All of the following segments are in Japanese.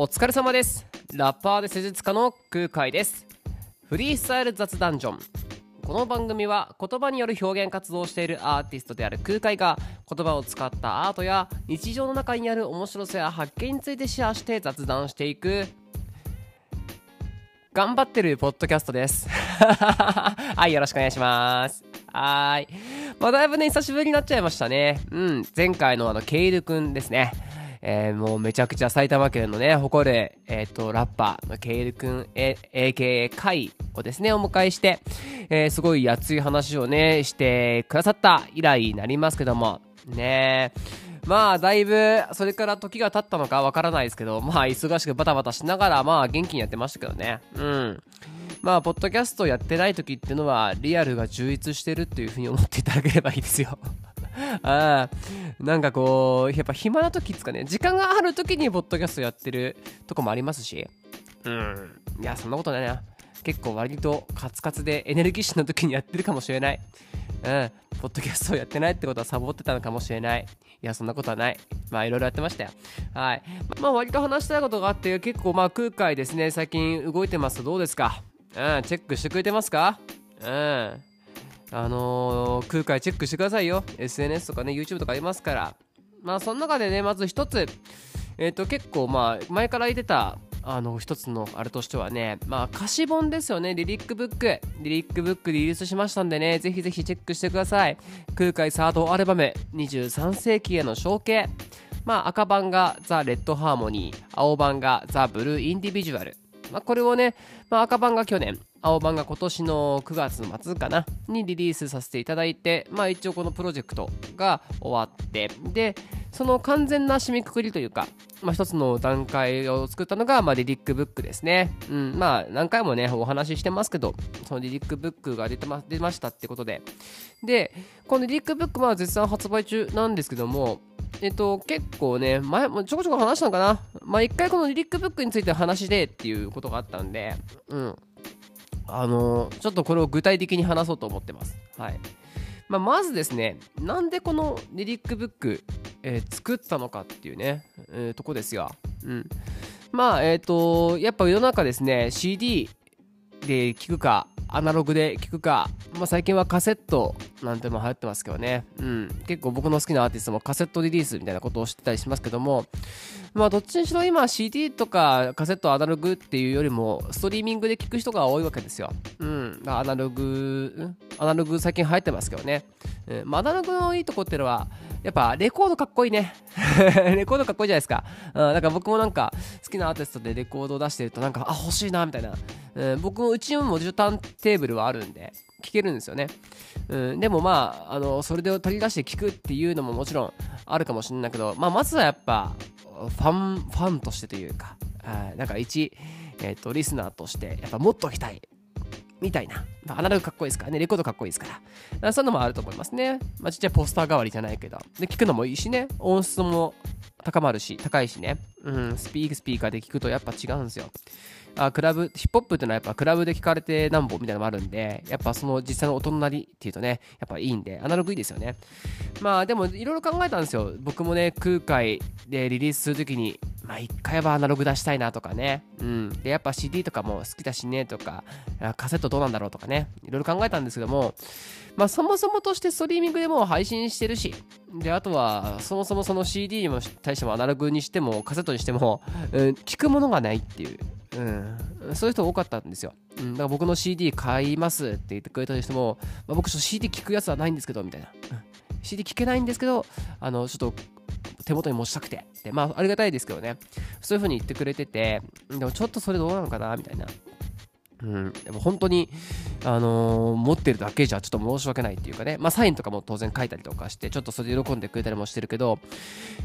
お疲れ様です。ラッパーで施術家の空海です。フリースタイル雑談ジョン。この番組は言葉による表現活動をしているアーティストである空海が言葉を使ったアートや日常の中にある面白さや発見についてシェアして雑談していく。頑張ってるポッドキャストです。はいよろしくお願いします。はい。まあだいぶね久しぶりになっちゃいましたね。うん。前回のあのケイルくんですね。えー、もうめちゃくちゃ埼玉県のね、誇る、えっ、ー、と、ラッパーのケイルくん、え、AKA カイをですね、お迎えして、えー、すごい熱い話をね、してくださった以来になりますけども、ねまあ、だいぶ、それから時が経ったのかわからないですけど、まあ、忙しくバタバタしながら、まあ、元気にやってましたけどね。うん。まあ、ポッドキャストやってない時っていうのは、リアルが充実してるっていうふうに思っていただければいいですよ。あなんかこう、やっぱ暇な時っつかね、時間がある時にポッドキャストやってるとこもありますし、うん。いや、そんなことないな。結構割とカツカツでエネルギッシュな時にやってるかもしれない。うん。ポッドキャストをやってないってことはサボってたのかもしれない。いや、そんなことはない。まあ、いろいろやってましたよ。はい。まあ、割と話したいことがあって、結構まあ、空海ですね、最近動いてますどうですか？うん、チェックしてくれてますか？うん。あのー、空海チェックしてくださいよ。SNS とかね YouTube とかありますから。まあその中でねまず一つ。えっ、ー、と結構まあ前から言ってたあの一つのあれとしてはねまあ歌詞本ですよね。リリックブック。リリックブックリリースしましたんでね。ぜひぜひチェックしてください。空海サードアルバム。23世紀への承継。まあ赤版がザ・レッドハーモニー。青版がザ・ブルーインディビジュアル。まあ、これをね、まあ、赤版が去年青版が今年の9月の末かなにリリースさせていただいて、まあ、一応このプロジェクトが終わってでその完全な締めくくりというか、まあ、一つの段階を作ったのが、まあ、リリックブックですね、うん、まあ何回もねお話ししてますけどそのリリックブックが出てま出ましたってことで。でこのリリックブックは絶賛発売中なんですけどもえっと、結構ね、前もちょこちょこ話したのかな？まあ、一回このリリックブックについて話でっていうことがあったんで、うん。あの、ちょっとこれを具体的に話そうと思ってます。はい。まあ、まずですね、なんでこのリリックブック、えー、作ったのかっていうね、えー、とこですよ。うん。まあ、えっ、と、やっぱ世の中ですね、CD で聞くか、アナログで聞くか、まあ、最近はカセットなんても流行ってますけどね、うん、結構僕の好きなアーティストもカセットリリースみたいなことを知ってたりしますけども、まあ、どっちにしろ今 CD とかカセットアナログっていうよりもストリーミングで聞く人が多いわけですよ。うん、アナログ、アナログ最近流行ってますけどね。うん。まあ、アナログのいいとこっていうのは、やっぱレコードかっこいいね。レコードかっこいいじゃないですか。うん、だから僕もなんか好きなアーティストでレコードを出してるとなんか、あ、欲しいな、みたいな。うん、僕もうちにも受タテーブルはあるんで、聞けるんですよね。うん、でもまあ、あの、それで取り出して聞くっていうのももちろんあるかもしれないけど、まあ、まずはやっぱ、ファン、ファンとしてというか、あなんか一、えっ、ー、と、リスナーとして、やっぱもっときたい。みたいな。まあ、アナログかっこいいですからね。レコードかっこいいですから。らそういうのもあると思いますね。まあ、ちっちゃいポスター代わりじゃないけど。で、聞くのもいいしね。音質も高まるし、高いしね。うん、スピークスピーカーで聞くとやっぱ違うんですよ。あクラブ、ヒップホップっていうのはやっぱクラブで聞かれてなんぼみたいなのもあるんで、やっぱその実際の音のなりっていうとね、やっぱいいんで、アナログいいですよね。まあでもいろいろ考えたんですよ。僕もね、空海でリリースするときに、まあ一回はアナログ出したいなとかね。うん。で、やっぱ CD とかも好きだしねとか、カセットどうなんだろうとかね。いろいろ考えたんですけども、まあそもそもとしてストリーミングでも配信してるし、で、あとはそもそもその CD にも対してもアナログにしてもカセットにしても、うん、聞くものがないっていう。うん、そういう人多かったんですよ。うん、だから僕の CD 買いますって言ってくれた人も、まあ、僕ちょっと CD 聞くやつはないんですけど、みたいな。CD 聞けないんですけど、あの、ちょっと手元に持ちたくて。で、まあ、ありがたいですけどね。そういう風に言ってくれてて、でもちょっとそれどうなのかな、みたいな。うん、でも本当に、あのー、持ってるだけじゃちょっと申し訳ないっていうかね、まあ、サインとかも当然書いたりとかして、ちょっとそれで喜んでくれたりもしてるけど、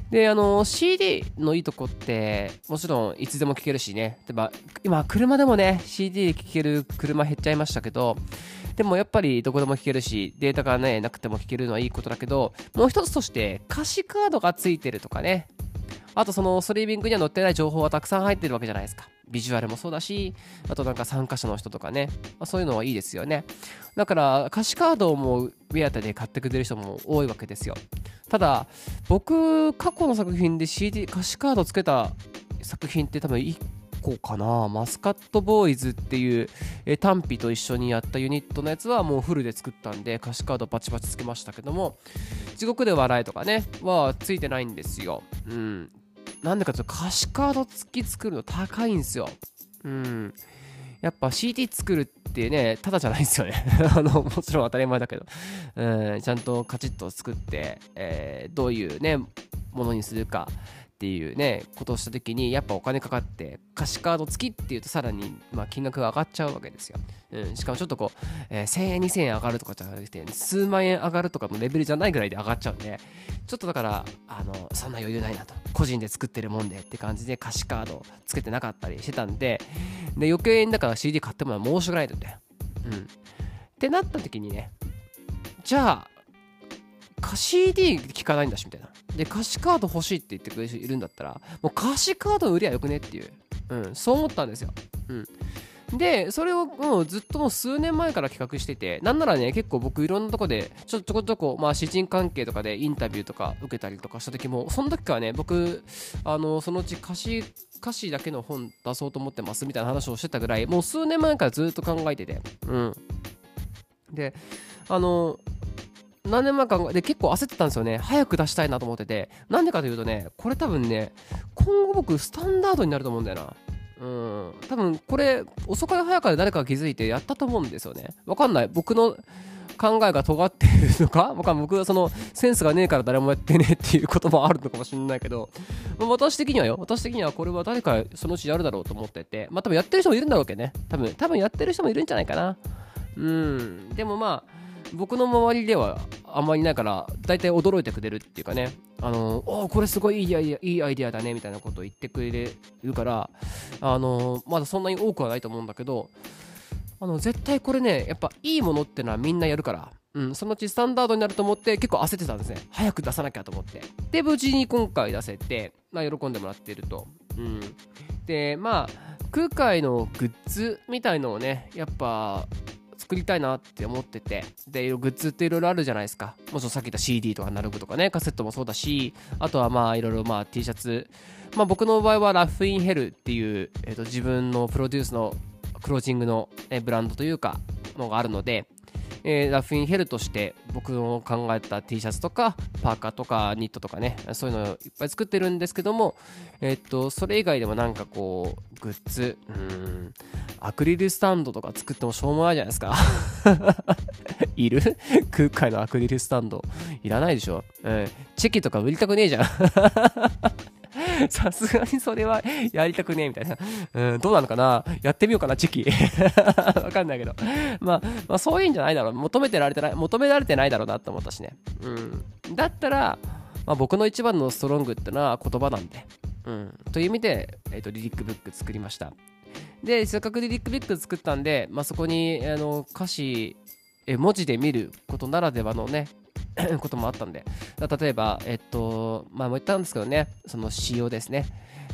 で、あのー、CD のいいとこって、もちろんいつでも聴けるしね、例えば今、車でもね、CD で聴ける車減っちゃいましたけど、でもやっぱりどこでも聴けるし、データがね、なくても聴けるのはいいことだけど、もう一つとして歌詞カードがついてるとかね、あとそのストリーミングには載ってない情報はたくさん入ってるわけじゃないですか。ビジュアルもそうだし、あとなんか参加者の人とかね、まあ、そういうのはいいですよね。だから歌詞カードをもうウェアタで買ってくれる人も多いわけですよ。ただ、僕、過去の作品で CD、歌詞カードつけた作品って多分1個かなマスカットボーイズっていう、え単品と一緒にやったユニットのやつはもうフルで作ったんで歌詞カードバチバチつけましたけども地獄で笑えとかねはついてないんですようんなんでかというと歌詞カード付き作るの高いんですよ。うん。やっぱ CT 作るってね、ただじゃないですよね。あの。もちろん当たり前だけど、うん、ちゃんとカチッと作って、えー、どういうね、ものにするか。っていうねことをした時にやっぱお金かかって歌詞カード付きっていうとさらに、まあ、金額が上がっちゃうわけですよ、うん、しかもちょっとこう、えー、1000円2000円上がるとかじゃなくて数万円上がるとかのレベルじゃないぐらいで上がっちゃうんでちょっとだからあのそんな余裕ないなと。個人で作ってるもんでって感じで歌詞カードつけてなかったりしてたんでで余計にだから CD 買ってもらう申し訳ないとて。うん。ってなった時にねじゃあ CD 聞かないんだしみたいな。で歌詞カード欲しいって言ってくれる人いるんだったらもう歌詞カード売りゃよくねっていう、うん、そう思ったんですよ、うん、でそれをもうずっともう数年前から企画しててなんならね結構僕いろんなとこでちょちょこちょこまあ詩人関係とかでインタビューとか受けたりとかした時もその時からね僕あのそのうち歌詞歌詞だけの本出そうと思ってますみたいな話をしてたぐらいもう数年前からずっと考えてて。うん。であの何年前かで結構焦ってたんですよね。早く出したいなと思ってて。なんでかというとねこれ多分ね今後僕スタンダードになると思うんだよな。うん。多分これ遅かれ早かれ誰かが気づいてやったと思うんですよね。わかんない。僕の考えが尖っているのか僕は僕はそのセンスがねえから誰もやってねえっていうこともあるのかもしれないけど、まあ、私的にはよ。私的にはこれは誰かそのうちやるだろうと思ってて。まあ多分やってる人もいるんだろうけどね。多分多分やってる人もいるんじゃないかな。うん。でもまあ僕の周りではあんまりないから大体驚いてくれるっていうかね。あのおこれすごいいいアイデアいいアイデアだねみたいなことを言ってくれるからあのまだそんなに多くはないと思うんだけどあの絶対これねやっぱいいものってのはみんなやるからうん、そのうちスタンダードになると思って結構焦ってたんですね。早く出さなきゃと思って。で無事に今回出せて、まあ、喜んでもらってると、うん、でまあ空海のグッズみたいのをねやっぱ作りたいなって思ってて。でグッズっていろいろあるじゃないですか。もちろんさっき言った CD とかアナログとかねカセットもそうだしあとはまあいろいろまあ T シャツ。まあ僕の場合はラフインヘルっていう、えー、と自分のプロデュースのクロージングの、えブランドというかのがあるのでえー、ラフインヘルとして僕の考えた T シャツとかパーカーとかニットとかねそういうのをいっぱい作ってるんですけども、え、っとそれ以外でもなんかこうグッズうんアクリルスタンドとか作ってもしょうもないじゃないですか。いる？空海のアクリルスタンド。いらないでしょ、うん、チェキとか売りたくねえじゃん。さすがにそれはやりたくねえみたいな。うん、どうなのかな？やってみようかな、チキ。わかんないけど。まあ、まあ、そういうんじゃないだろう。求めてられてない、求められてないだろうなって思ったしね。うん。だったら、まあ、僕の一番のストロングってのは言葉なんで。うん。という意味で、えっ、ー、と、リリックブック作りました。で、せっかくリリックブック作ったんで、まあ、そこに、あの、歌詞、え文字で見ることならではのね こともあったんで。例えばえっとまあも言ったんですけどね。その仕様ですね。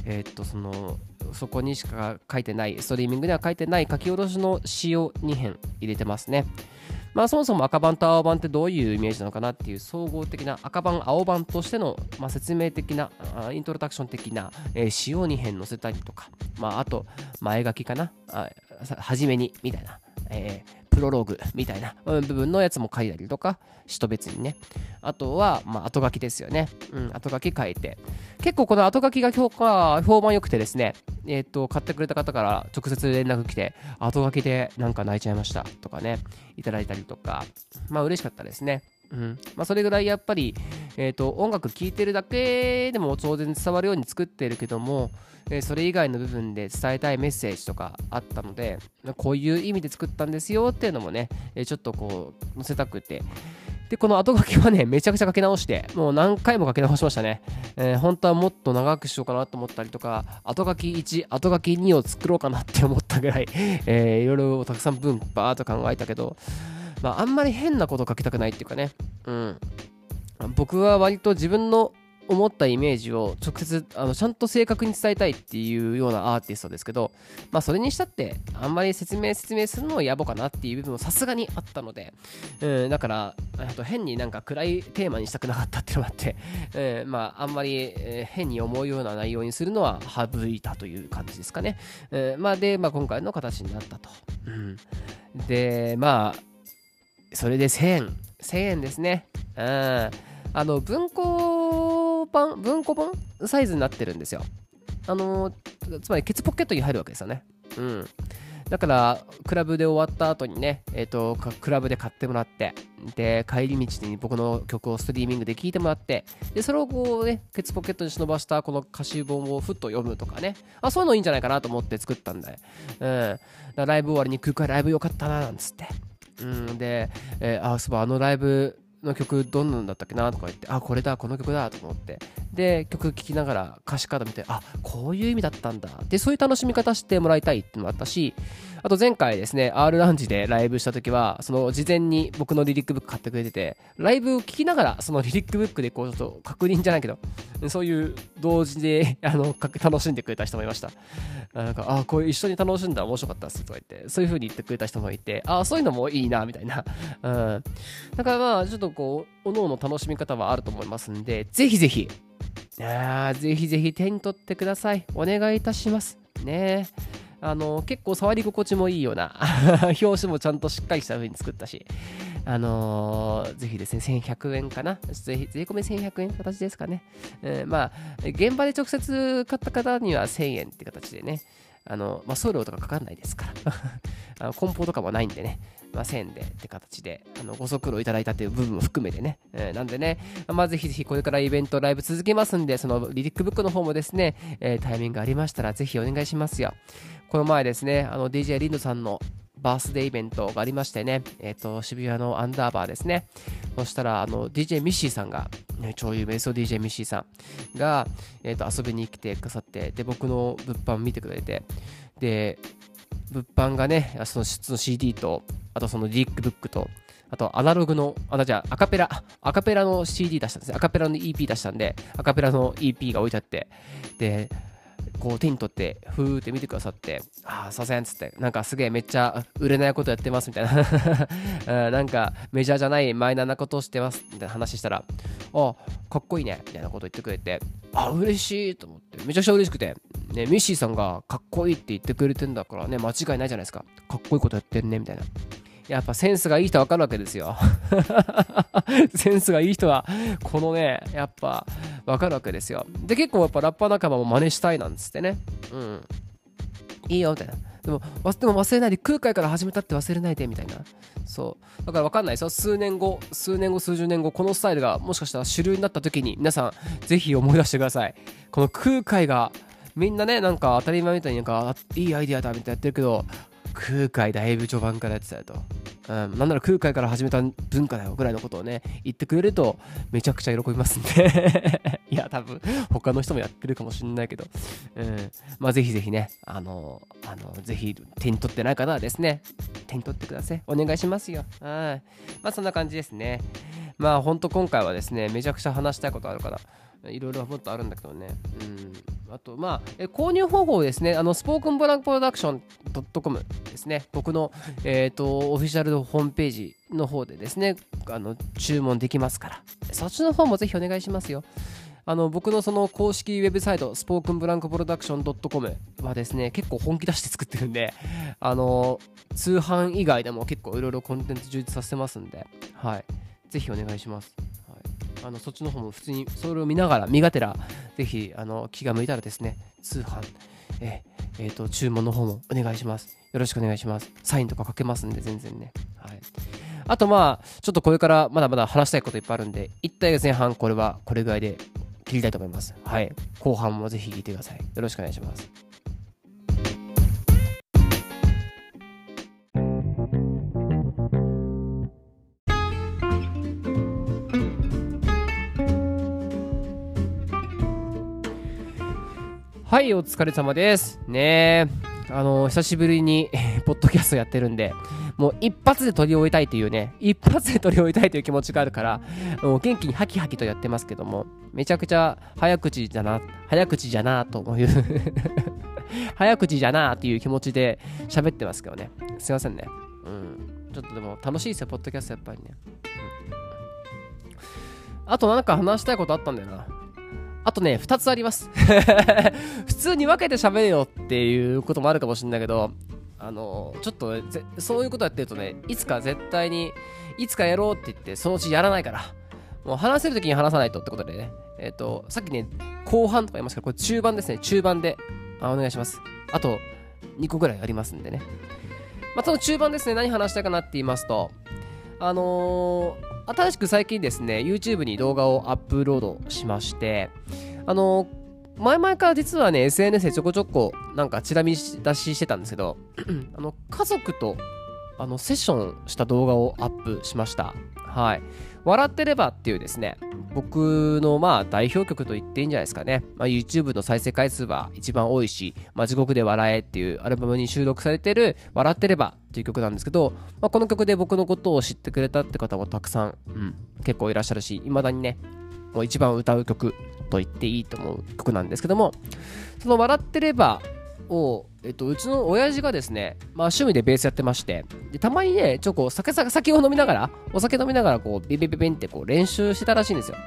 えっとそのそこにしか書いてないストリーミングでは書いてない書き下ろしの仕様2編入れてますね。まあそもそも赤版と青版ってどういうイメージなのかなっていう総合的な赤版青版としての、まあ、説明的なイントロダクション的な、仕様2編載せたりとか。まああと前書きかな。あ初めにみたいな、えープロローグみたいな部分のやつも書いたりとか、人別にね。あとは、まあ、後書きですよね。うん、後書き書いて。結構この後書きが評価、評判良くてですね、えっ、と、買ってくれた方から直接連絡来て、後書きでなんか泣いちゃいましたとかね、いただいたりとか、まあ嬉しかったですね。うん。まあ、それぐらいやっぱり、えーと、音楽聴いてるだけでも当然伝わるように作ってるけども、えー、それ以外の部分で伝えたいメッセージとかあったのでこういう意味で作ったんですよっていうのもね、えー、ちょっとこう載せたくて。でこの後書きはねめちゃくちゃ書き直してもう何回も書き直しましたね、えー、本当はもっと長くしようかなと思ったりとか後書き1後書き2を作ろうかなって思ったぐらい、えー、いろいろたくさん文バーっと考えたけどまあ、あんまり変なこと書きたくないっていうかね、うん。僕は割と自分の思ったイメージを直接あのちゃんと正確に伝えたいっていうようなアーティストですけど、まあ、それにしたってあんまり説明説明するのは野暮かなっていう部分もさすがにあったので、うん、だからあと変になんか暗いテーマにしたくなかったっていうのもあって、うん、まああんまり、えー、変に思うような内容にするのは省いたという感じですかね、うん、まあで、まあ、今回の形になったと、うん、でまあそれで1000円1000円ですね。うんあの文庫版文庫版サイズになってるんですよ。あのつまりケツポケットに入るわけですよね。うん。だから、クラブで終わった後にね、えっ、ー、と、クラブで買ってもらって、で、帰り道に僕の曲をストリーミングで聴いてもらって、で、それをこうね、ケツポケットに忍ばしたこの歌詞本をふっと読むとかね、あ、そういうのいいんじゃないかなと思って作ったんだ。うん。ライブ終わりに空間ライブよかったな、なんつって。うん、で、えー、あ、そういえばあのライブの曲どんなんだったっけなとか言って、あ、これだ、この曲だと思って。で、曲聴きながら歌詞カード見て、あ、こういう意味だったんだ。で、そういう楽しみ方してもらいたいっていうのもあったし、あと前回ですね、R ランジでライブした時は、その事前に僕のリリックブック買ってくれてて、ライブを聴きながら、そのリリックブックでこうちょっと確認じゃないけど、そういう同時であの楽しんでくれた人もいました。なんか、ああ、こういう一緒に楽しんだら面白かったっすとか言って、そういう風に言ってくれた人もいて、ああ、そういうのもいいな、みたいな。うん。だからまあ、ちょっとこう、おのおの楽しみ方はあると思いますんで、ぜひぜひ、あぜひぜひ手に取ってください。お願いいたします。ねえあの結構触り心地もいいような 表紙もちゃんとしっかりした風に作ったし、あのー、ぜひですね、1100円かな？税込み1100円？形ですかね？えー、まあ、現場で直接買った方には1000円って形でね、あの、まあ、送料とかかかんないですから あの梱包とかもないんでね、まあ、線でって形で、あのご足労いただいたという部分も含めてね、えー、なんでね、まあ、ぜひぜひこれからイベント、ライブ続けますんで、そのリリックブックの方もですね、えー、タイミングありましたら、ぜひお願いしますよ。この前ですね、あの DJ リンドさんのバースデーイベントがありましてね、えっ、ー、と、渋谷のアンダーバーですね。そしたら、あの、DJ ミッシーさんが、ね、超有名そう DJ ミッシーさんが、えっ、ー、と、遊びに来てくださって、で、僕の物販見てくれて、で、物販がね、その質の CD と、あとそのリックブックと、あとアナログの、あ、じゃあアカペラ、アカペラの CD 出したんですね。アカペラの EP 出したんで、アカペラの EP が置いてあって、で、こう手に取ってふーって見てくださってああさせんっつってなんかすげえめっちゃ売れないことやってますみたいな。なんかメジャーじゃないマイナーなことをしてますみたいな話したらあかっこいいねみたいなこと言ってくれてあ嬉しいと思ってめちゃくちゃ嬉しくてねミッシーさんがかっこいいって言ってくれてんだからね間違いないじゃないですか。かっこいいことやってるねみたいな。やっぱセンスがいい人はわかるわけですよ センスがいい人はこのねやっぱわかるわけですよ。で、結構やっぱラッパー仲間も真似したいなんつってね。うん。いいよ、みたいな。でも、でも忘れないで、空海から始めたって忘れないで、みたいな。そう。だから分かんないですよ。数年後、数年後、数十年後、このスタイルがもしかしたら主流になった時に、皆さん、ぜひ思い出してください。この空海が、みんなね、なんか当たり前みたいになんか、いいアイディアだみたいなやってるけど、空海だいぶ序盤からやってたよと。うん、なんなら空海から始めた文化だよぐらいのことをね、言ってくれるとめちゃくちゃ喜びますんで いや、多分他の人もやってるかもしれないけど、うん、まあぜひぜひね、あの、あの、ぜひ手に取ってない方はですね、手に取ってください。お願いしますよ。はい。まあそんな感じですね。まあほんと今回はですね、めちゃくちゃ話したいことあるから、いろいろもっとあるんだけどね。うん。あと、まあ、え購入方法ですね。あの、スポークンブランクプロダクション .com ですね。僕の、えっ、ー、と、オフィシャルホームページの方でですね、あの、注文できますから。そっちの方もぜひお願いしますよ。あの僕のその公式ウェブサイト、スポークンブランクプロダクション .com はですね、結構本気出して作ってるんで、あの通販以外でも結構いろいろコンテンツ充実させてますんで、はい。ぜひお願いします。あのそっちの方も普通にそれを見ながら見がてらぜひあの気が向いたらですね通販ええー、と注文の方もお願いします。よろしくお願いします。サインとか書けますんで全然ね。はい。あとまあちょっとこれからまだまだ話したいこといっぱいあるんで一体前半これはこれぐらいで切りたいと思います。はい。後半もぜひ聞いてください。よろしくお願いします。はい、お疲れ様です。ねえあの、久しぶりにポッドキャストやってるんで、もう一発で取り終えたいというね、一発で取り終えたいという気持ちがあるから、もう元気にハキハキとやってますけども、めちゃくちゃ早口じゃな、早口じゃなという 早口じゃなっていう気持ちで喋ってますけどね。すいませんね。うん。ちょっとでも楽しいですよ、ポッドキャストやっぱりね。うん、あとなんか話したいことあったんだよな。あとね、2つあります。普通に分けて喋れよっていうこともあるかもしれないけど、あのちょっとそういうことやってるとね、いつか絶対に、いつかやろうって言って、そのうちやらないから、もう話せるときに話さないとってことでね、えっ、ー、と、さっきね、後半とか言いますけど、これ中盤ですね、中盤であお願いします。あと2個ぐらいありますんでね。まあ、その中盤ですね、何話したいかなって言いますと、あのー、新しく最近ですね、YouTube に動画をアップロードしまして、あのー前々から実はね、SNS でちょこちょこなんかチラ見出ししてたんですけど、あの家族とあのセッションした動画をアップしました。はい。笑ってればっていうですね、僕のまあ代表曲と言っていいんじゃないですかね。まあ、YouTube の再生回数は一番多いし、まあ、地獄で笑えっていうアルバムに収録されてる笑ってればっていう曲なんですけど、まあ、この曲で僕のことを知ってくれたって方もたくさん、うん、結構いらっしゃるし、未だにね、もう一番歌う曲と言っていいと思う曲なんですけども、その笑ってればを、えっと、うちの親父がですね、まあ趣味でベースやってまして、でたまにね、ちょっと酒酒を飲みながら、お酒飲みながら、こう、ビビビビンってこう練習してたらしいんですよ。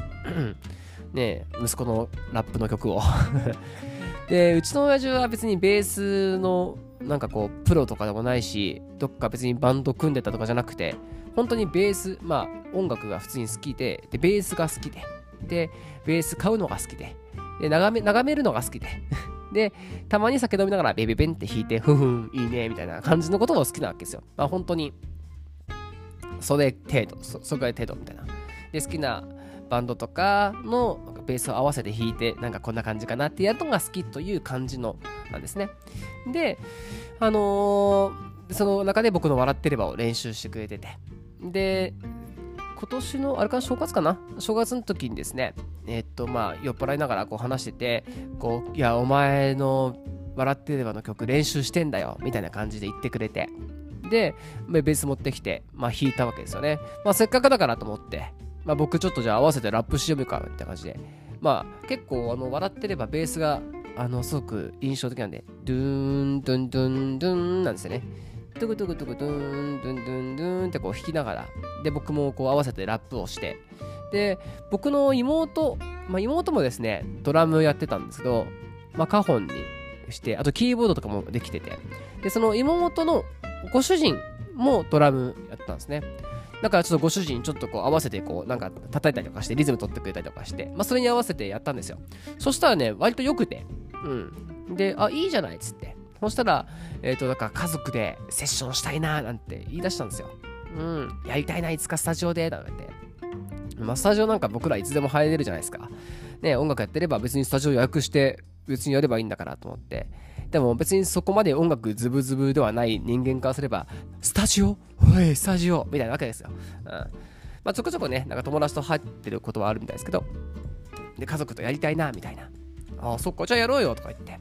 ね息子のラップの曲を で、うちの親父は別にベースのなんかこう、プロとかでもないし、どっか別にバンド組んでたとかじゃなくて、本当にベース、まあ音楽が普通に好きで、で、ベースが好きで、で、ベース買うのが好きで、で、眺め、眺めるのが好きで で、たまに酒飲みながらベベベンって弾いて、ふふん、いいね、みたいな感じのことが好きなわけですよ。まあ本当に、それ程度、そそれ程度みたいな。で、好きなバンドとかのベースを合わせて弾いて、なんかこんな感じかなってやるのが好きという感じのなんですね。で、あのー、その中で僕の笑ってればを練習してくれてて。で、今年の、あれかな、正月かな正月の時にですね、え、っと、まあ、酔っ払いながらこう話してて、こう、いや、お前の笑ってればの曲練習してんだよ、みたいな感じで言ってくれて、で、ベース持ってきて、まあ、弾いたわけですよね。まあ、せっかくだからと思って、まあ、僕ちょっとじゃあ合わせてラップしてみるか、みたいな感じで、まあ、結構、あの、笑ってればベースが、あの、すごく印象的なんで、ドゥーン、ドゥン、ドゥン、ドゥンなんですよね。トゥクトゥクトゥクドゥンドゥンドゥンドゥンってこう弾きながらで僕もこう合わせてラップをしてで僕の妹、まあ、妹もですねドラムやってたんですけど、まあ、カホンにしてあとキーボードとかもできててでその妹のご主人もドラムやったんですね。だからちょっとご主人ちょっとこう合わせてこうなんか叩いたりとかしてリズム取ってくれたりとかして、まあ、それに合わせてやったんですよ。そしたらね割と良くて。うん。であいいじゃないっつって。そしたら、えっ、ー、と、だから家族でセッションしたいななんて言い出したんですよ。うん、やりたいな、いつかスタジオで、なんて。まあ、スタジオなんか僕らいつでも入れるじゃないですか。ね、音楽やってれば別にスタジオ予約して別にやればいいんだからと思って。でも別にそこまで音楽ズブズブではない人間からすれば、スタジオ？おい、スタジオ？みたいなわけですよ。うん。まあ、ちょこちょこね、なんか友達と入ってることはあるみたいですけど、で、家族とやりたいな、みたいな。あ、そっか、じゃあやろうよとか言って。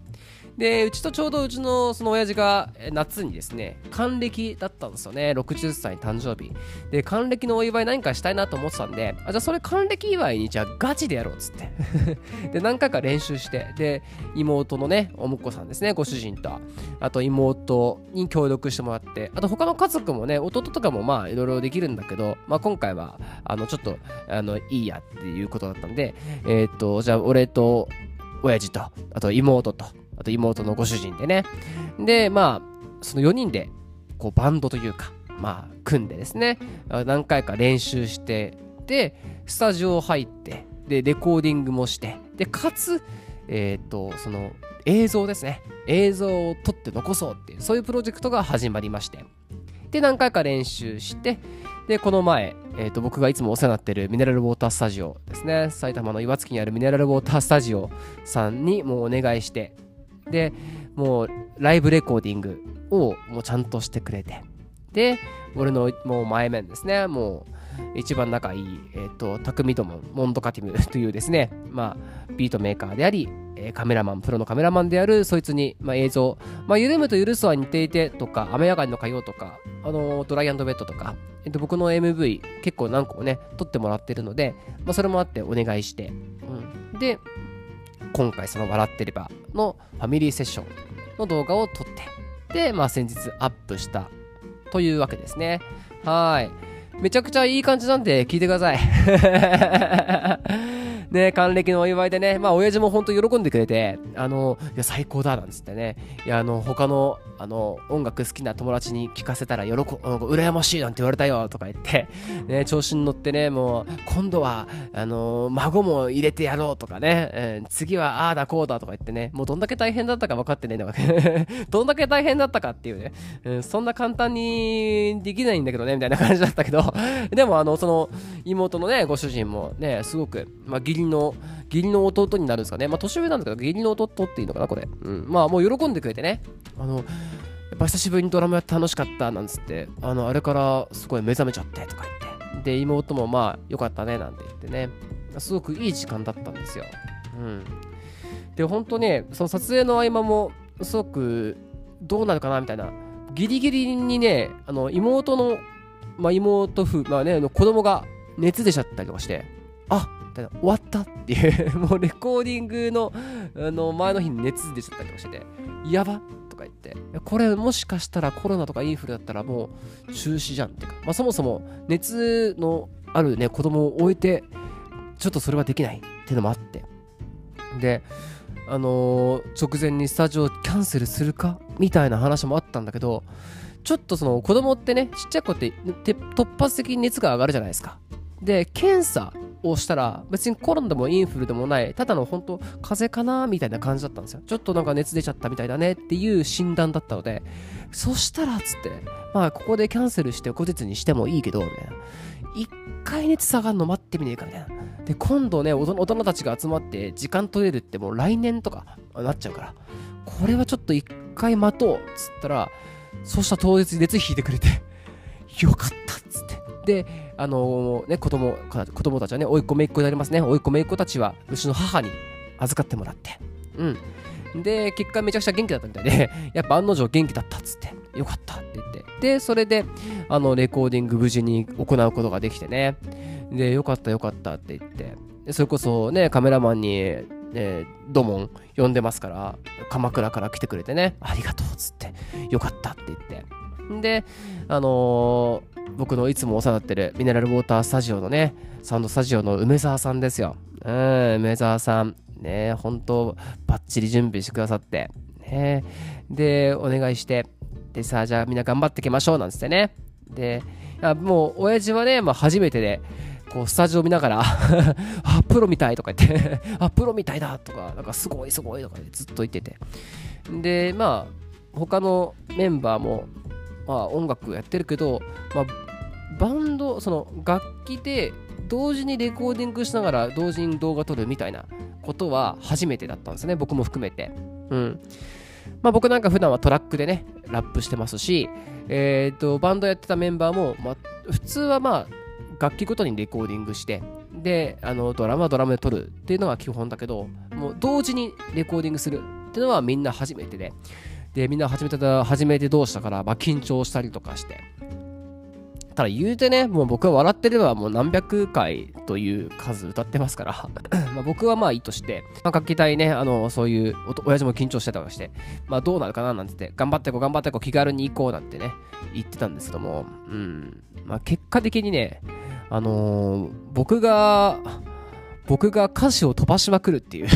で、うちとちょうどうちのその親父が夏にですね、還暦だったんですよね。60歳誕生日。で、還暦のお祝い何かしたいなと思ってたんで、あじゃあそれ還暦祝いにじゃあガチでやろうっつって。で、何回か練習して、で、妹のね、お婿さんですね、ご主人と、あと妹に協力してもらって、あと他の家族もね、弟とかもまあいろいろできるんだけど、まあ今回は、あの、ちょっと、あの、いいやっていうことだったんで、えー、っと、じゃあ俺と、親父と、あと妹と、あと妹のご主人でね。で、まあ、その4人で、こう、バンドというか、まあ、組んでですね、何回か練習して、で、スタジオ入って、で、レコーディングもして、で、かつ、えっ、ー、と、その、映像ですね。映像を撮って残そうっていう、そういうプロジェクトが始まりまして。で、何回か練習して、で、この前、えーと、僕がいつもお世話になってるミネラルウォータースタジオですね。埼玉の岩槻にあるミネラルウォータースタジオさんにもうお願いして、で、もうライブレコーディングをもうちゃんとしてくれて、で、俺のもう前面ですね、もう、一番仲いい、えっ、ー、と、匠ども、モンドカティムというですね、まあ、ビートメーカーであり、カメラマン、プロのカメラマンであるそいつに、まあ、映像、まあ、緩むと許すは似ていてとか、雨上がりの火曜とか、あのドライベッドとか、えっと、僕の MV 結構何個もね、撮ってもらってるので、まあ、それもあってお願いして、うん、で、今回その笑ってればのファミリーセッションの動画を撮って、で、まあ先日アップしたというわけですね。はい。めちゃくちゃいい感じなんで聞いてください。ね、還暦のお祝いでね、まあ、親父も本当喜んでくれて、あの、いや、最高だ、なんつってね、いや、あの、他の、あの、音楽好きな友達に聞かせたら、喜、羨ましいなんて言われたよ、とか言って、ね、調子に乗ってね、もう、今度は、あの、孫も入れてやろうとかね、えー、次は、ああだこうだとか言ってね、もうどんだけ大変だったか分かってねえのか どんだけ大変だったかっていうね、うん、そんな簡単にできないんだけどね、みたいな感じだったけど、でも、あの、その、妹のね、ご主人もね、すごく、まあ、義理理の、義理の弟になるんですかね。まあ、年上なんですけど、義理の弟っていうのかな、これ。うん。まあ、もう喜んでくれてね。あの、やっぱ久しぶりにドラムやって楽しかったなんつって、あの、あれからすごい目覚めちゃってとか言って。で、妹もまあ、よかったねなんて言ってね。すごくいい時間だったんですよ。うん。で、本当ね、その撮影の合間も、すごく、どうなるかなみたいな。ギリギリにね、あの、妹の、まあ、妹夫、まあね、子供が熱出ちゃったりとかして、あ終わったっていう もうレコーディングのあの前の日に熱出ちゃったりとかしてて、やばとか言って、これもしかしたらコロナとかインフルだったらもう中止じゃんっていうか、まあ、そもそも熱のあるね、子供を置いて、ちょっとそれはできないっていうのもあって。で、あのー、直前にスタジオキャンセルするかみたいな話もあったんだけど、ちょっとその子供ってね、ちっちゃい子って突発的に熱が上がるじゃないですか。で、検査をしたら、別にコロナでもインフルでもない、ただの本当、風邪かなみたいな感じだったんですよ。ちょっとなんか熱出ちゃったみたいだねっていう診断だったので、そしたら、つって、まあ、ここでキャンセルして後日にしてもいいけど、みたいな。一回熱下がるの待ってみねえか、みたいな。で、今度ね、大人たちが集まって時間取れるってもう来年とかなっちゃうから、これはちょっと一回待とうっ、つったら、そしたら当日熱引いてくれて、よかったっつって。で、あのー、ね、子供、子供たちはね、甥っ子姪っ子になりますね。甥っ子姪っ子たちは、うちの母に預かってもらって。うん。で、結果めちゃくちゃ元気だったみたいで、やっぱ案の定元気だったっつって、よかったって言って。で、それで、あの、レコーディング無事に行うことができてね。で、よかったよかったって言って。それこそね、カメラマンに、ね、ドモン呼んでますから、鎌倉から来てくれてね、ありがとうっつって、よかったって言って。で、あのー、僕のいつもお世話になってるミネラルウォータースタジオのね、サウンドスタジオの梅沢さんですよ。うん、梅沢さん。ね、本当バッチリ準備してくださって。ね、で、お願いして、でさあ、じゃあみんな頑張っていきましょうなんつってね。で、もう、親父はね、まあ、初めてで、こう、スタジオ見ながら あ、プロみたいとか言ってあ、プロみたいだとか、なんかすごいすごいとかずっと言ってて。で、まあ、他のメンバーも、まあ、音楽やってるけど、まあ、バンドその楽器で同時にレコーディングしながら同時に動画撮るみたいなことは初めてだったんですね僕も含めて。うん。まあ僕なんか普段はトラックでねラップしてますしえっ、ー、とバンドやってたメンバーも、まあ、普通はまあ楽器ごとにレコーディングしてであのドラムはドラムで撮るっていうのが基本だけどもう同時にレコーディングするっていうのはみんな初めてで。で、みんな始めた、初めてどうしたから、まあ、緊張したりとかして。ただ言うてね、もう僕は笑ってればもう何百回という数歌ってますから ま僕はまあいいとして、まあ、楽器隊ね、あの、そういう、親父も緊張してたりとかして、まあどうなるかななんて言って、頑張ってこう頑張ってこう気軽に行こうなんてね、言ってたんですけども、うん。まあ結果的にね、あのー、僕が、僕が歌詞を飛ばしまくるっていう。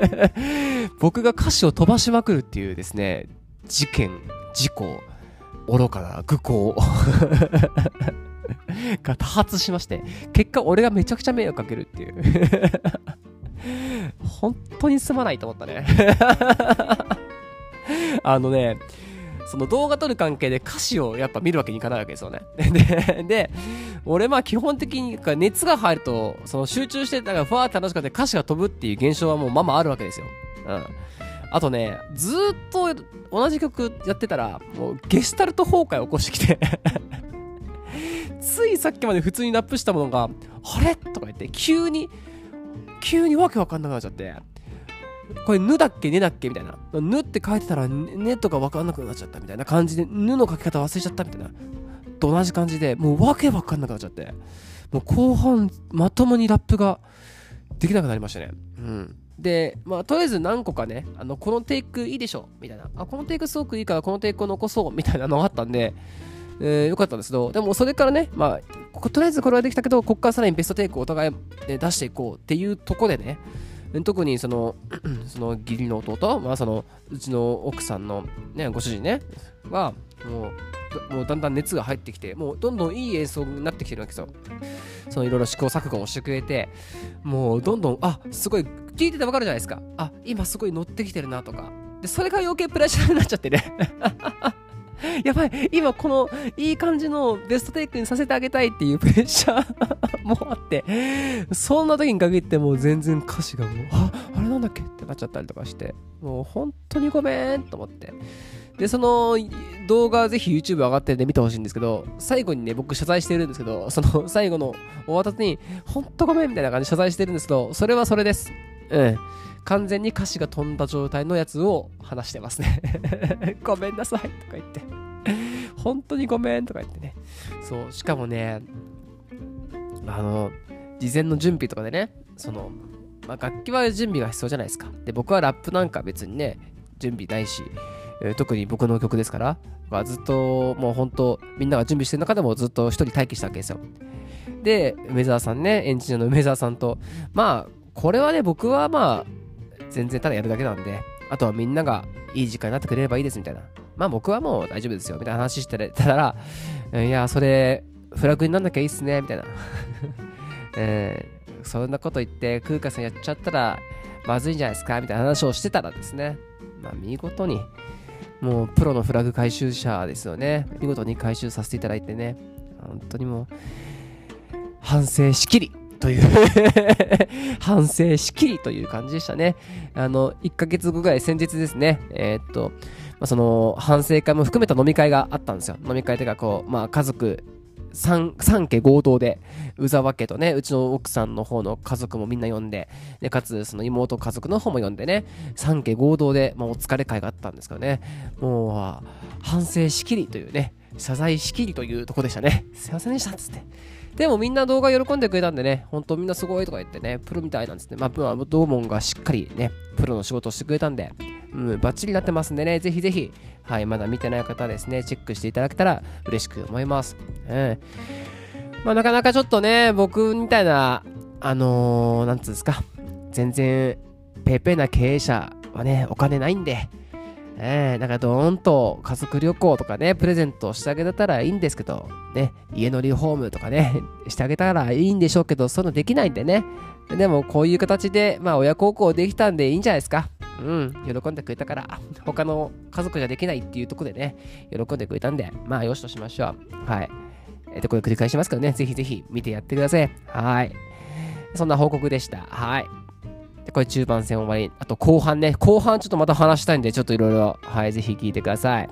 僕が歌詞を飛ばしまくるっていうですね、事件、事故、愚かな愚行。が多発しまして、結果俺がめちゃくちゃ迷惑かけるっていう。本当にすまないと思ったね。あのね、その動画撮る関係で歌詞をやっぱ見るわけにいかないわけですよね。で、で俺まあ基本的に熱が入ると、その集中してたらふわーって楽しくて歌詞が飛ぶっていう現象はもうままあるわけですよ。うん。あとね、ずっと同じ曲やってたら、もうゲスタルト崩壊起こしてきて ついさっきまで普通にラップしたものが、あれ？とか言って、急に、急にわけわかんなくなっちゃって、これ、ぬだっけ、ねだっけみたいな。ぬって書いてたら、ねとかわかんなくなっちゃったみたいな感じで、ぬの書き方忘れちゃったみたいな。と同じ感じで、もうわけわかんなくなっちゃって、もう後半、まともにラップができなくなりましたね。うん。で、まあ、とりあえず何個かね、あの、このテイクいいでしょみたいな。あ、このテイクすごくいいから、このテイクを残そうみたいなのがあったんで、えー、よかったんですけど、でもそれからね、まあ、とりあえずこれはできたけど、ここからさらにベストテイクをお互い、ね、出していこうっていうとこでね、特にその、その義理の弟、まあその、うちの奥さんのね、ご主人ね、は、もう、もうだんだん熱が入ってきて、もうどんどんいい演奏になってきてるわけですよ。そのいろいろ試行錯誤をしてくれて、もうどんどん、あすごい、聞いててわかるじゃないですか。あ今すごい乗ってきてるなとか。で、それが余計プレッシャーになっちゃってね。やばい、今このいい感じのベストテイクにさせてあげたいっていうプレッシャー もあって、そんな時に限ってもう全然歌詞がもう、あ、あれなんだっけってなっちゃったりとかして、もう本当にごめんと思って。で、その動画ぜひ YouTube 上がってるんで見てほしいんですけど、最後にね、僕謝罪してるんですけど、その最後の終わった後に、ほんとごめんみたいな感じで謝罪してるんですけど、それはそれです。うん。完全に歌詞が飛んだ状態のやつを話してますね ごめんなさいとか言って本当にごめんとか言ってね。そう、しかもね、あの、事前の準備とかでね、その、まあ、楽器は準備が必要じゃないですか。で、僕はラップなんか別にね、準備ないし、えー、特に僕の曲ですから、ずっともう本当、みんなが準備してる中でもずっと一人待機したわけですよ。で、梅沢さんね、エンジニアの梅沢さんと、まあ、これはね、僕はまあ、全然ただやるだけなんで、あとはみんながいい時間になってくれればいいですみたいな。まあ僕はもう大丈夫ですよみたいな話してたら、いや、それ、フラグになんなきゃいいっすねみたいな。え ー、そんなこと言って、空海さんやっちゃったらまずいんじゃないですかみたいな話をしてたらですね、まあ見事に、もうプロのフラグ回収者ですよね。見事に回収させていただいてね、本当にもう、反省しきりという 反省しきりという感じでしたね。あの、1ヶ月後ぐらい先日ですね、えー、っと、まあ、その反省会も含めた飲み会があったんですよ。飲み会というか、こう、まあ、家族 3, 家合同で、宇沢家とね、うちの奥さんの方の家族もみんな呼んで、でかつ、その妹家族の方も呼んでね、3家合同で、まあ、お疲れ会があったんですけどね、もう、反省しきりというね、謝罪しきりというとこでしたね。すいませんでしたっつって。でもみんな動画喜んでくれたんでね、本当みんなすごいとか言ってね、プロみたいなんですね。まあ、ドーモンがしっかりね、プロの仕事をしてくれたんで、うん、バッチリなってますんでね、ぜひぜひ、はい、まだ見てない方ですね、チェックしていただけたら嬉しく思います。うん。まあ、なかなかちょっとね、僕みたいな、あのー、なんつうんですか、全然、ペーペーな経営者はね、お金ないんで、えー、なんかドーンと家族旅行とかね、プレゼントしてあげたらいいんですけど、ね、家のリフォームとかね、してあげたらいいんでしょうけど、そういうのできないんでね。でも、こういう形で、まあ、親孝行できたんでいいんじゃないですか。うん、喜んでくれたから、他の家族じゃできないっていうとこでね、喜んでくれたんで、まあ、よしとしましょう。はい。えっと、これ繰り返しますけどね、ぜひぜひ見てやってください。はい。そんな報告でした。はい。で、これ中盤戦終わり。あと後半ね。後半ちょっとまた話したいんで、ちょっといろいろ、はい、ぜひ聞いてください。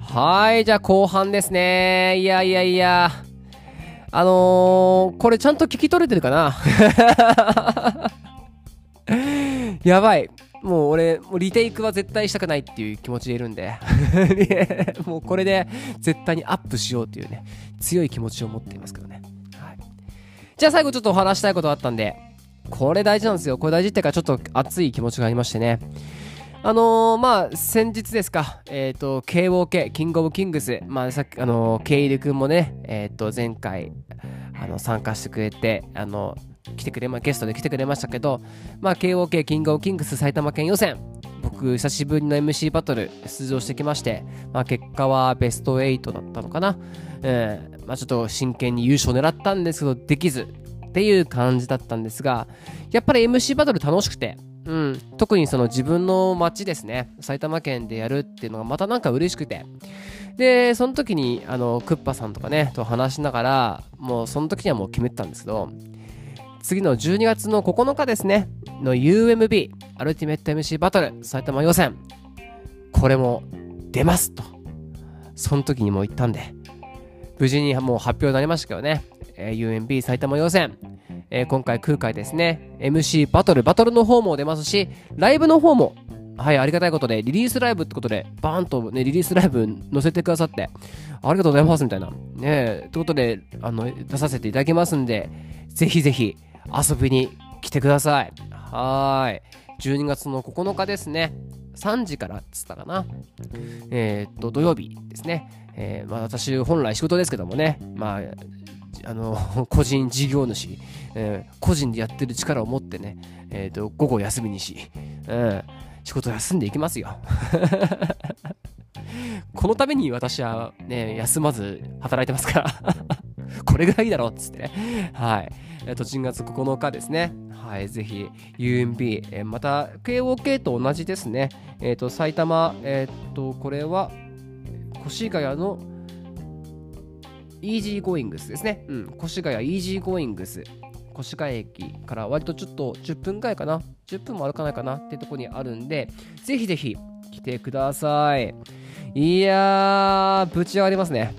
はい、じゃあ後半ですね。いやいやいや。あのー、これちゃんと聞き取れてるかな？やばい。もう俺、もうリテイクは絶対したくないっていう気持ちでいるんで もうこれで絶対にアップしようっていうね、強い気持ちを持っていますけどね。はい。じゃあ最後ちょっとお話したいことがあったんで、これ大事なんですよ。これ大事っていうかちょっと熱い気持ちがありましてね。あのー、まあ、先日ですか、えっ、ー、と、KOK、キングオブキングス、まあ、さっき、あのー、ケイル君もね、えっ、ー、と、前回、あの、参加してくれて、あの、来てくれま、ゲストで来てくれましたけど、まあ、KOK キングオブキングス埼玉県予選、僕、久しぶりの MC バトル出場してきまして、まあ、結果はベスト8だったのかな。えー、まあ、ちょっと真剣に優勝狙ったんですけど、できずっていう感じだったんですが、やっぱり MC バトル楽しくて、うん、特にその自分の街ですね、埼玉県でやるっていうのがまたなんか嬉しくて、でその時にあのクッパさんとかねと話しながらもうその時にはもう決めてたんですけど次の12月の9日ですね。の UMB アルティメット MC バトル埼玉予選これも出ますと。その時にも言ったんで。無事にもう発表になりましたけどね、えー、UMB 埼玉予選、えー、今回空海ですね。MC バトルバトルの方も出ますしライブの方もはい、ありがたいことで、リリースライブってことで、バーンとね、リリースライブ載せてくださって、ありがとうございますみたいな。ねえ、ということで、あの、出させていただきますんで、ぜひぜひ遊びに来てください。はい。12月の9日ですね。3時からっつったかな。えー、っと、土曜日ですね。えー、まあ私、本来仕事ですけどもね、まあ、あの、個人事業主、えー、個人でやってる力を持ってね、えっ、と、午後休みにし、うん、仕事休んでいきますよ。このために私はね、休まず働いてますから これぐらいいいだろっつってね。はい。えっと、10月9日ですね。はい。ぜひ、UMB、え、また、KOK と同じですね。えっ、ー、と、埼玉、えっ、ー、と、これは、越谷のイージーゴイングスですね。うん。越谷イージーゴイングス。越谷駅から割とちょっと10分くらいかな。10分も歩かないかなってとこにあるんで、ぜひぜひ来てください。いやー、ぶち上がりますね。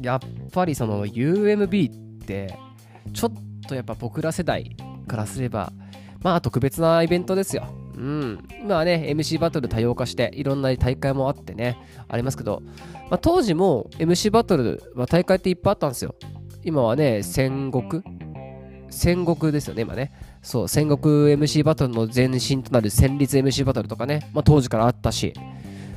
やっぱりその UMB ってちょっとやっぱ僕ら世代からすればまあ特別なイベントですよ。うん、今はね MC バトル多様化していろんな大会もあってねありますけど、まあ、当時も MC バトルは大会っていっぱいあったんですよ。今はね戦国？戦国ですよね今ね。そう戦国 MC バトルの前身となる戦慄 MC バトルとかね、まあ、当時からあったし、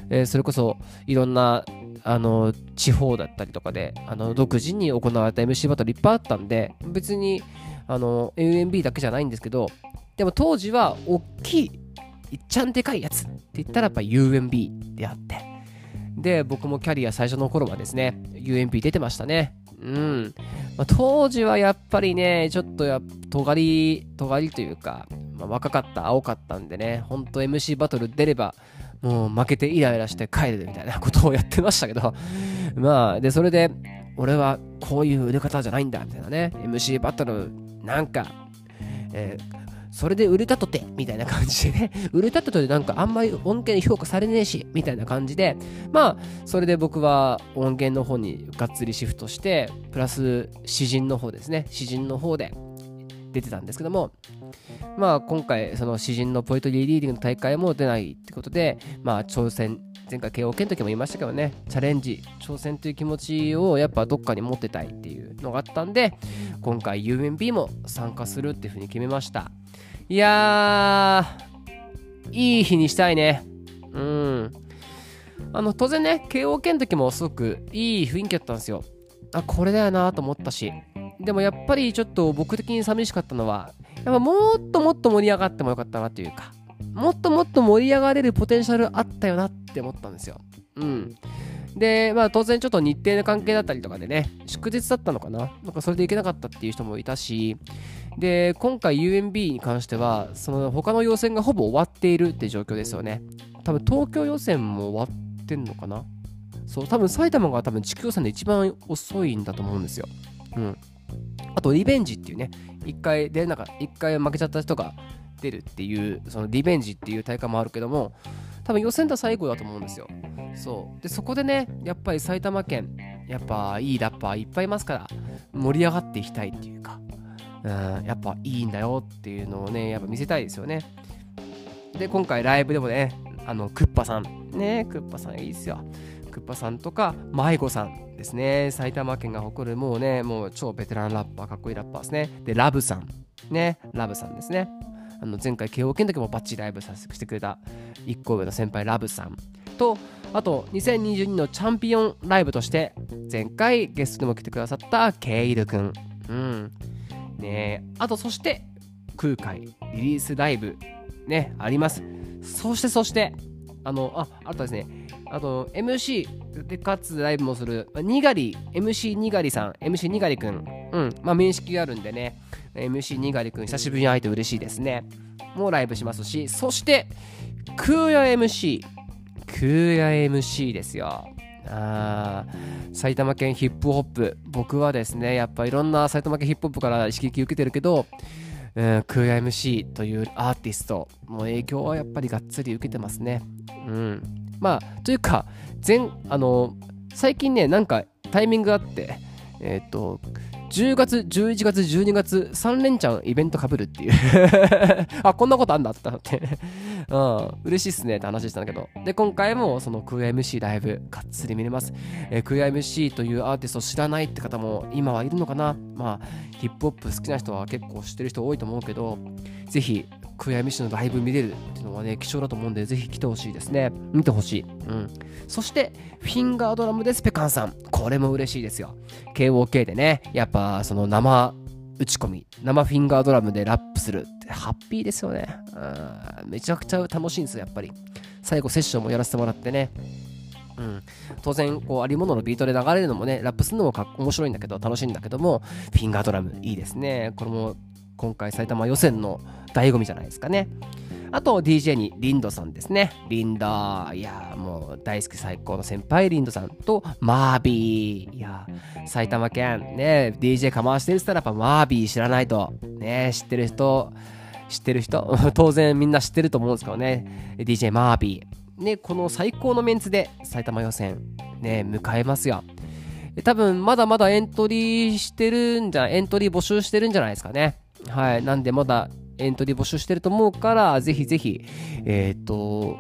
えー、それこそいろんなあの地方だったりとかであの独自に行われた MC バトルいっぱいあったんで別にあの UMB だけじゃないんですけどでも当時は大きいいっちゃんでかいやつって言ったらやっぱ UMB であって。で僕もキャリア最初の頃はですね UMB 出てましたね。うん、まあ、当時はやっぱりねちょっとや尖り尖りというか、まあ、若かった青かったんでねほんと MC バトル出ればもう負けてイライラして帰るみたいなことをやってましたけど、まあ、で、それで、俺はこういう売れ方じゃないんだ、みたいなね、MC バトル、なんか、えー、それで売れたとて、みたいな感じで。ね、売れたとてなんかあんまり音源評価されねえし、みたいな感じで、まあ、それで僕は音源の方にがっつりシフトして、プラス詩人の方ですね、詩人の方で出てたんですけども、まあ、今回、その詩人のポエトリーリーディングの大会も出ないってことで、まあ、挑戦、前回 KO 県の時も言いましたけどね、チャレンジ、挑戦という気持ちをやっぱどっかに持ってたいっていうのがあったんで、今回 UMB も参加するっていうふうに決めました。いやー、いい日にしたいね。うん。あの、当然ね、KO 県の時もすごくいい雰囲気だったんですよ。あ、これだよなと思ったし。でもやっぱりちょっと僕的に寂しかったのは、やっぱもっともっと盛り上がってもよかったなというか、もっともっと盛り上がれるポテンシャルあったよなって思ったんですよ。うん。で、まあ当然ちょっと日程の関係だったりとかでね、祝日だったのかな？なんかそれで行けなかったっていう人もいたし、で、今回 UMB に関しては、その他の予選がほぼ終わっているって状況ですよね。多分東京予選も終わってんのかな？そう、多分埼玉が多分地区予選で一番遅いんだと思うんですよ。うん。あと、リベンジっていうね、一回出なか一回負けちゃった人が出るっていう、そのリベンジっていう大会もあるけども、多分予選で最後だと思うんですよ。そう。で、そこでね、やっぱり埼玉県、やっぱいいラッパーいっぱいいますから、盛り上がっていきたいっていうか、うん、やっぱいいんだよっていうのをね、やっぱ見せたいですよね。で、今回ライブでもね、あの、クッパさん、ね、クッパさんいいですよ。クッパさんとか、迷子さんですね。埼玉県が誇るもうね、もう超ベテランラッパー、かっこいいラッパーですね。で、ラブさん。ね、ラブさんですね。あの前回、慶応県の時もバッチリライブさせてくれた1個上の先輩、ラブさんと、あと、2022のチャンピオンライブとして、前回ゲストでも来てくださったケイルくん。うん。ねあと、そして、空海リリースライブ、ね、あります。そして、そして、あの、あ、あとですね、あと、MC でかつライブもする、まあにがり、MC にがりさん、MC にがりくん、うん、まあ、面識があるんでね、MC にがりくん、久しぶりに会えて嬉しいですね。もうライブしますし、そして、空也 MC、空也 MC ですよ。あ埼玉県ヒップホップ。僕はですねやっぱいろんな埼玉県ヒップホップから刺激受けてるけど、うん、空也 MC というアーティストの影響はやっぱりがっつり受けてますね。うん、まあというか全あの最近ねなんかタイミングがあってえっ、と10月、11月、12月、3連チャンイベントかぶるっていう あ、こんなことあんだって思って うん、嬉しいっすねって話したんだけど。で、今回もそのクー MC ライブ、がっつり見れます。えー、クー MC というアーティストを知らないって方も今はいるのかなまあ、ヒップホップ好きな人は結構知ってる人多いと思うけど、ぜひクエアミッションのライブ見れるっていうのはね、貴重だと思うんで、ぜひ来てほしいですね。見てほしい。うん。そして、フィンガードラムでスペカンさん。これも嬉しいですよ。KOK でね、やっぱその生打ち込み、生フィンガードラムでラップするってハッピーですよね。うん。めちゃくちゃ楽しいんですよ、やっぱり。最後セッションもやらせてもらってね。うん、当然こうありもののビートで流れるのもねラップするのもか面白いんだけど楽しいんだけどもフィンガードラムいいですねこれも今回埼玉予選の醍醐味じゃないですかね。あと DJ にリンドさんですね。リンド。いやもう大好き最高の先輩リンドさんとマービー。いや埼玉県ね、DJ かましてるって言ったらやっぱマービー知らないと。ね、知ってる人、知ってる人、当然みんな知ってると思うんですけどね。DJ マービー。ね、この最高のメンツで埼玉予選、ね、迎えますよ。多分まだまだエントリーしてるんじゃ、エントリー募集してるんじゃないですかね。はい。なんでまだエントリー募集してると思うから、ぜひぜひ、えっ、と、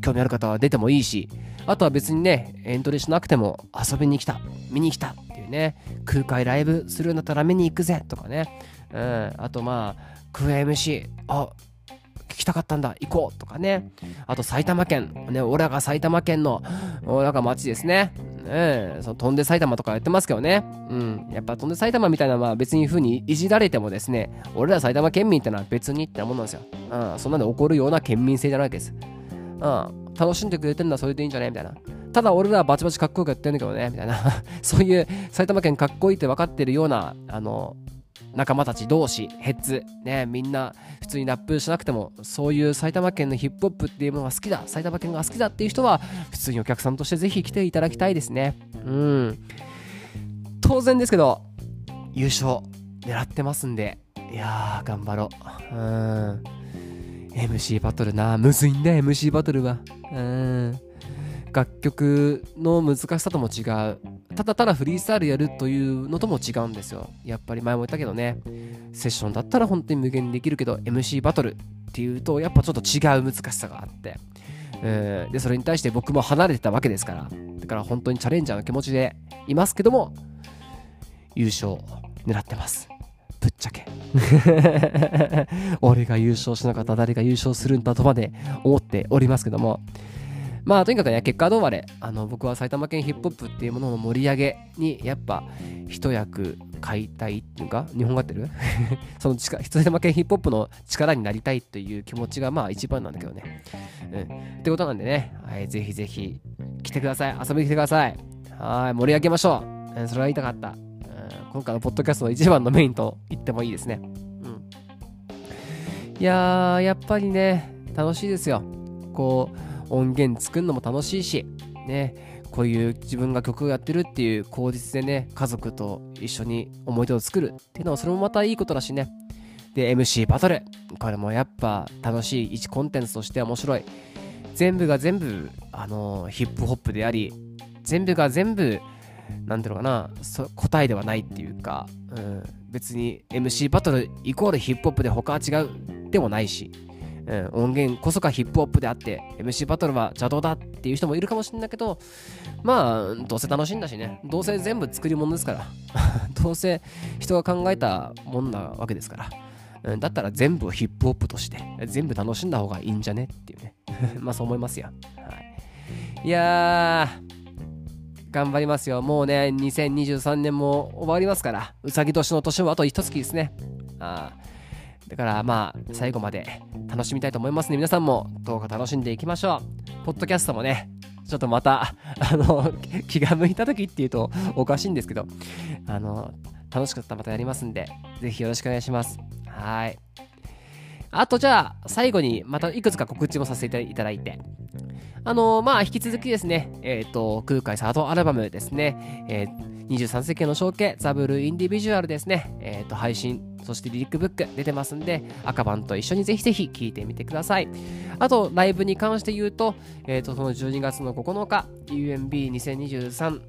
興味ある方は出てもいいし、あとは別にね、エントリーしなくても遊びに来た、見に来たっていうね、空海ライブするんだったら見に行くぜとかね、うん、あとまあ、クエ MC、あ、聞きたかったんだ、行こうとかね、あと埼玉県、ね、俺らが埼玉県の、俺らが町ですね、ねその飛んで埼玉とかやってますけどね。うん。やっぱ飛んで埼玉みたいなのは別に風にいじられてもですね、俺ら埼玉県民ってのは別にってなもんなんですよ。うん。そんなの起こるような県民性じゃないわけです。うん。楽しんでくれてるのはそれでいいんじゃね？みたいな。ただ俺らはバチバチかっこよくやってんだけどね、みたいな。そういう埼玉県かっこいいって分かってるような、あの、仲間たち同士、ヘッズ、ね、みんな普通にラップしなくても、そういう埼玉県のヒップホップっていうものが好きだ、埼玉県が好きだっていう人は、普通にお客さんとしてぜひ来ていただきたいですね。うん。当然ですけど、優勝狙ってますんで、いやー、頑張ろう。うん。MC バトルな、むずいんだ、MC バトルは。うん。楽曲の難しさとも違う。ただただフリースタイルやるというのとも違うんですよ。やっぱり前も言ったけどね、セッションだったら本当に無限にできるけど、MC バトルっていうと、やっぱちょっと違う難しさがあって、えー、で、それに対して僕も離れてたわけですから、だから本当にチャレンジャーの気持ちでいますけども、優勝狙ってます。ぶっちゃけ 俺が優勝しなかったら誰が優勝するんだとまで思っておりますけども、まあとにかくね、結果どうあれ、あの僕は埼玉県ヒップホップっていうものの盛り上げにやっぱ一役買いたいっていうか、日本語ってる？その埼玉県ヒップホップの力になりたいという気持ちがまあ一番なんだけどね。うん。ってことなんでね、はい、ぜひぜひ来てください。遊びに来てください。はい、盛り上げましょう。うん、それは言いたかった。うん、今回のポッドキャストの一番のメインと言ってもいいですね。うん。いやー、やっぱりね、楽しいですよ。こう、音源作るのも楽しいし、ね、こういう自分が曲をやってるっていう口実でね、家族と一緒に思い出を作るっていうのはそれもまたいいことだしね。で、MC バトル。これもやっぱ楽しい一コンテンツとして面白い。全部が全部、あの、ヒップホップであり、全部が全部、なんていうのかな、答えではないっていうか、うん、別に MC バトルイコールヒップホップで他は違うでもないし、ん、音源こそがヒップホップであって MC バトルは邪道だっていう人もいるかもしれないけどまあどうせ楽しいんだしね。どうせ全部作り物ですから。どうせ人が考えたもんなわけですから、だったら全部ヒップホップとして全部楽しんだ方がいいんじゃねっていうね。まあそう思いますよ、はい、いやー頑張りますよ。もうね、2023年も終わりますから、うさぎ年の年もあと一月ですね。あだからまあ最後まで楽しみたいと思いますね。皆さんも動画楽しんでいきましょう。ポッドキャストもねちょっとまたあの 気が向いた時っていうとおかしいんですけどあの楽しかったらまたやりますんでぜひよろしくお願いします。はい。あとじゃあ最後にまたいくつか告知もさせていただいて。あのー、まあ、引き続きですね、えっ、ー、と、空海サードアルバムですね、えー、23世紀の象形、ザブルインディビジュアルですね、えっ、と、配信、そしてリリックブック出てますんで、赤版と一緒にぜひぜひ聴いてみてください。あと、ライブに関して言うと、えっ、と、その12月の9日、UMB2023、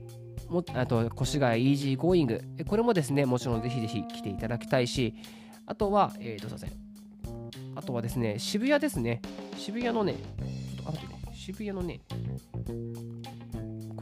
もあと、越谷 Easygoing、これもですね、もちろんぜひぜひ来ていただきたいし、あとは、えっ、と、すいませ。あとはですね、渋谷ですね。渋谷のね、ちょっと後でね、渋谷のね、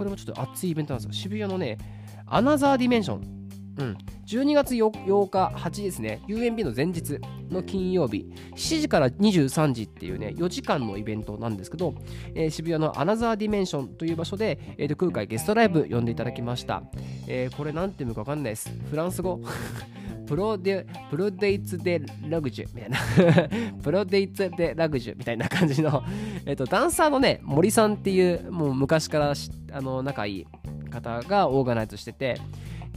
これもちょっと熱いイベントなんですよ。渋谷のね、 Another Dimension。うん、12月 8, 8日8時ですね、UMB の前日の金曜日、7時から23時っていうね、4時間のイベントなんですけど、えー、渋谷の Another Dimension という場所で、えー、と空海ゲストライブ呼んでいただきました。えー、これなんていうのかわかんないです。フランス語 プロデ Produits de luxe みたいな。Produits de luxe みたいな感じの。えっと、ダンサーのね、森さんっていう、もう昔からあの仲いい方がオーガナイズしてて、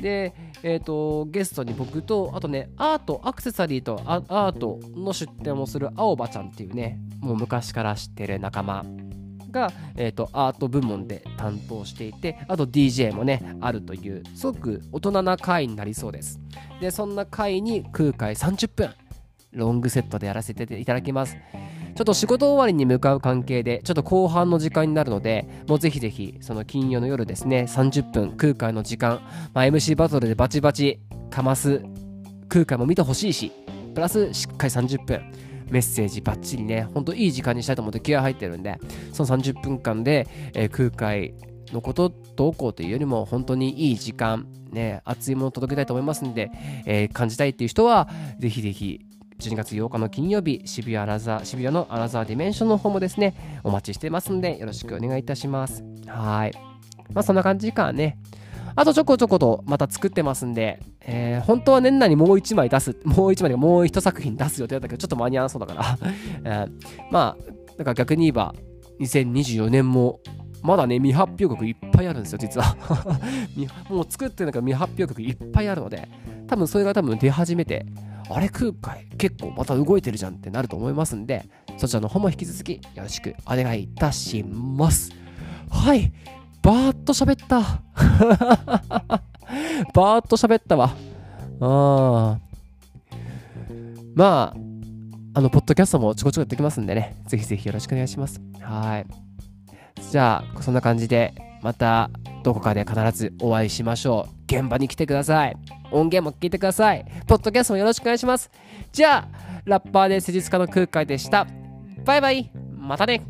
で、え、ー、と、ゲストに僕と、あとね、アート、アクセサリーとアートの出展をする青葉ちゃんっていうね、もう昔から知ってる仲間が、えーと、アート部門で担当していてあと DJ もねあるというすごく大人な回になりそうです。でそんな回に空海30分ロングセットでやらせていただきます。ちょっと仕事終わりに向かう関係でちょっと後半の時間になるのでもうぜひぜひその金曜の夜ですね30分空海の時間、まあ、MC バトルでバチバチかます空海も見てほしいしプラスしっかり30分メッセージばっちりね、ほんといい時間にしたいと思って気合入ってるんで、その30分間で、えー、空海のことどうこうというよりも本当にいい時間、ね、熱いものを届けたいと思いますんで、えー、感じたいっていう人は、ぜひぜひ12月8日の金曜日、渋谷アラザ渋谷のアラザーディメンションの方もですね、お待ちしてますんで、よろしくお願いいたします。はい。まあそんな感じかね。あとちょこちょことまた作ってますんで、えー、本当は年内にもう1枚出す、もう1枚でもう1作品出す予定だったけど、ちょっと間に合わそうだから えー、まあ、だから逆に言えば、2024年もまだね、未発表曲いっぱいあるんですよ、実は もう作ってるのが未発表曲いっぱいあるので、多分それが多分出始めて、あれ空海結構また動いてるじゃんってなると思いますんで、そちらの方も引き続きよろしくお願いいたします。はい。バーッと喋った。バーッと喋ったわ。あまあ、あの、ポッドキャストもちょこちょこやってきますんでね、ぜひぜひよろしくお願いします。はい。じゃあ、そんな感じで、またどこかで必ずお会いしましょう。現場に来てください。音源も聞いてください。ポッドキャストもよろしくお願いします。じゃあ、ラッパーで施術家の空海でした。バイバイ。またね。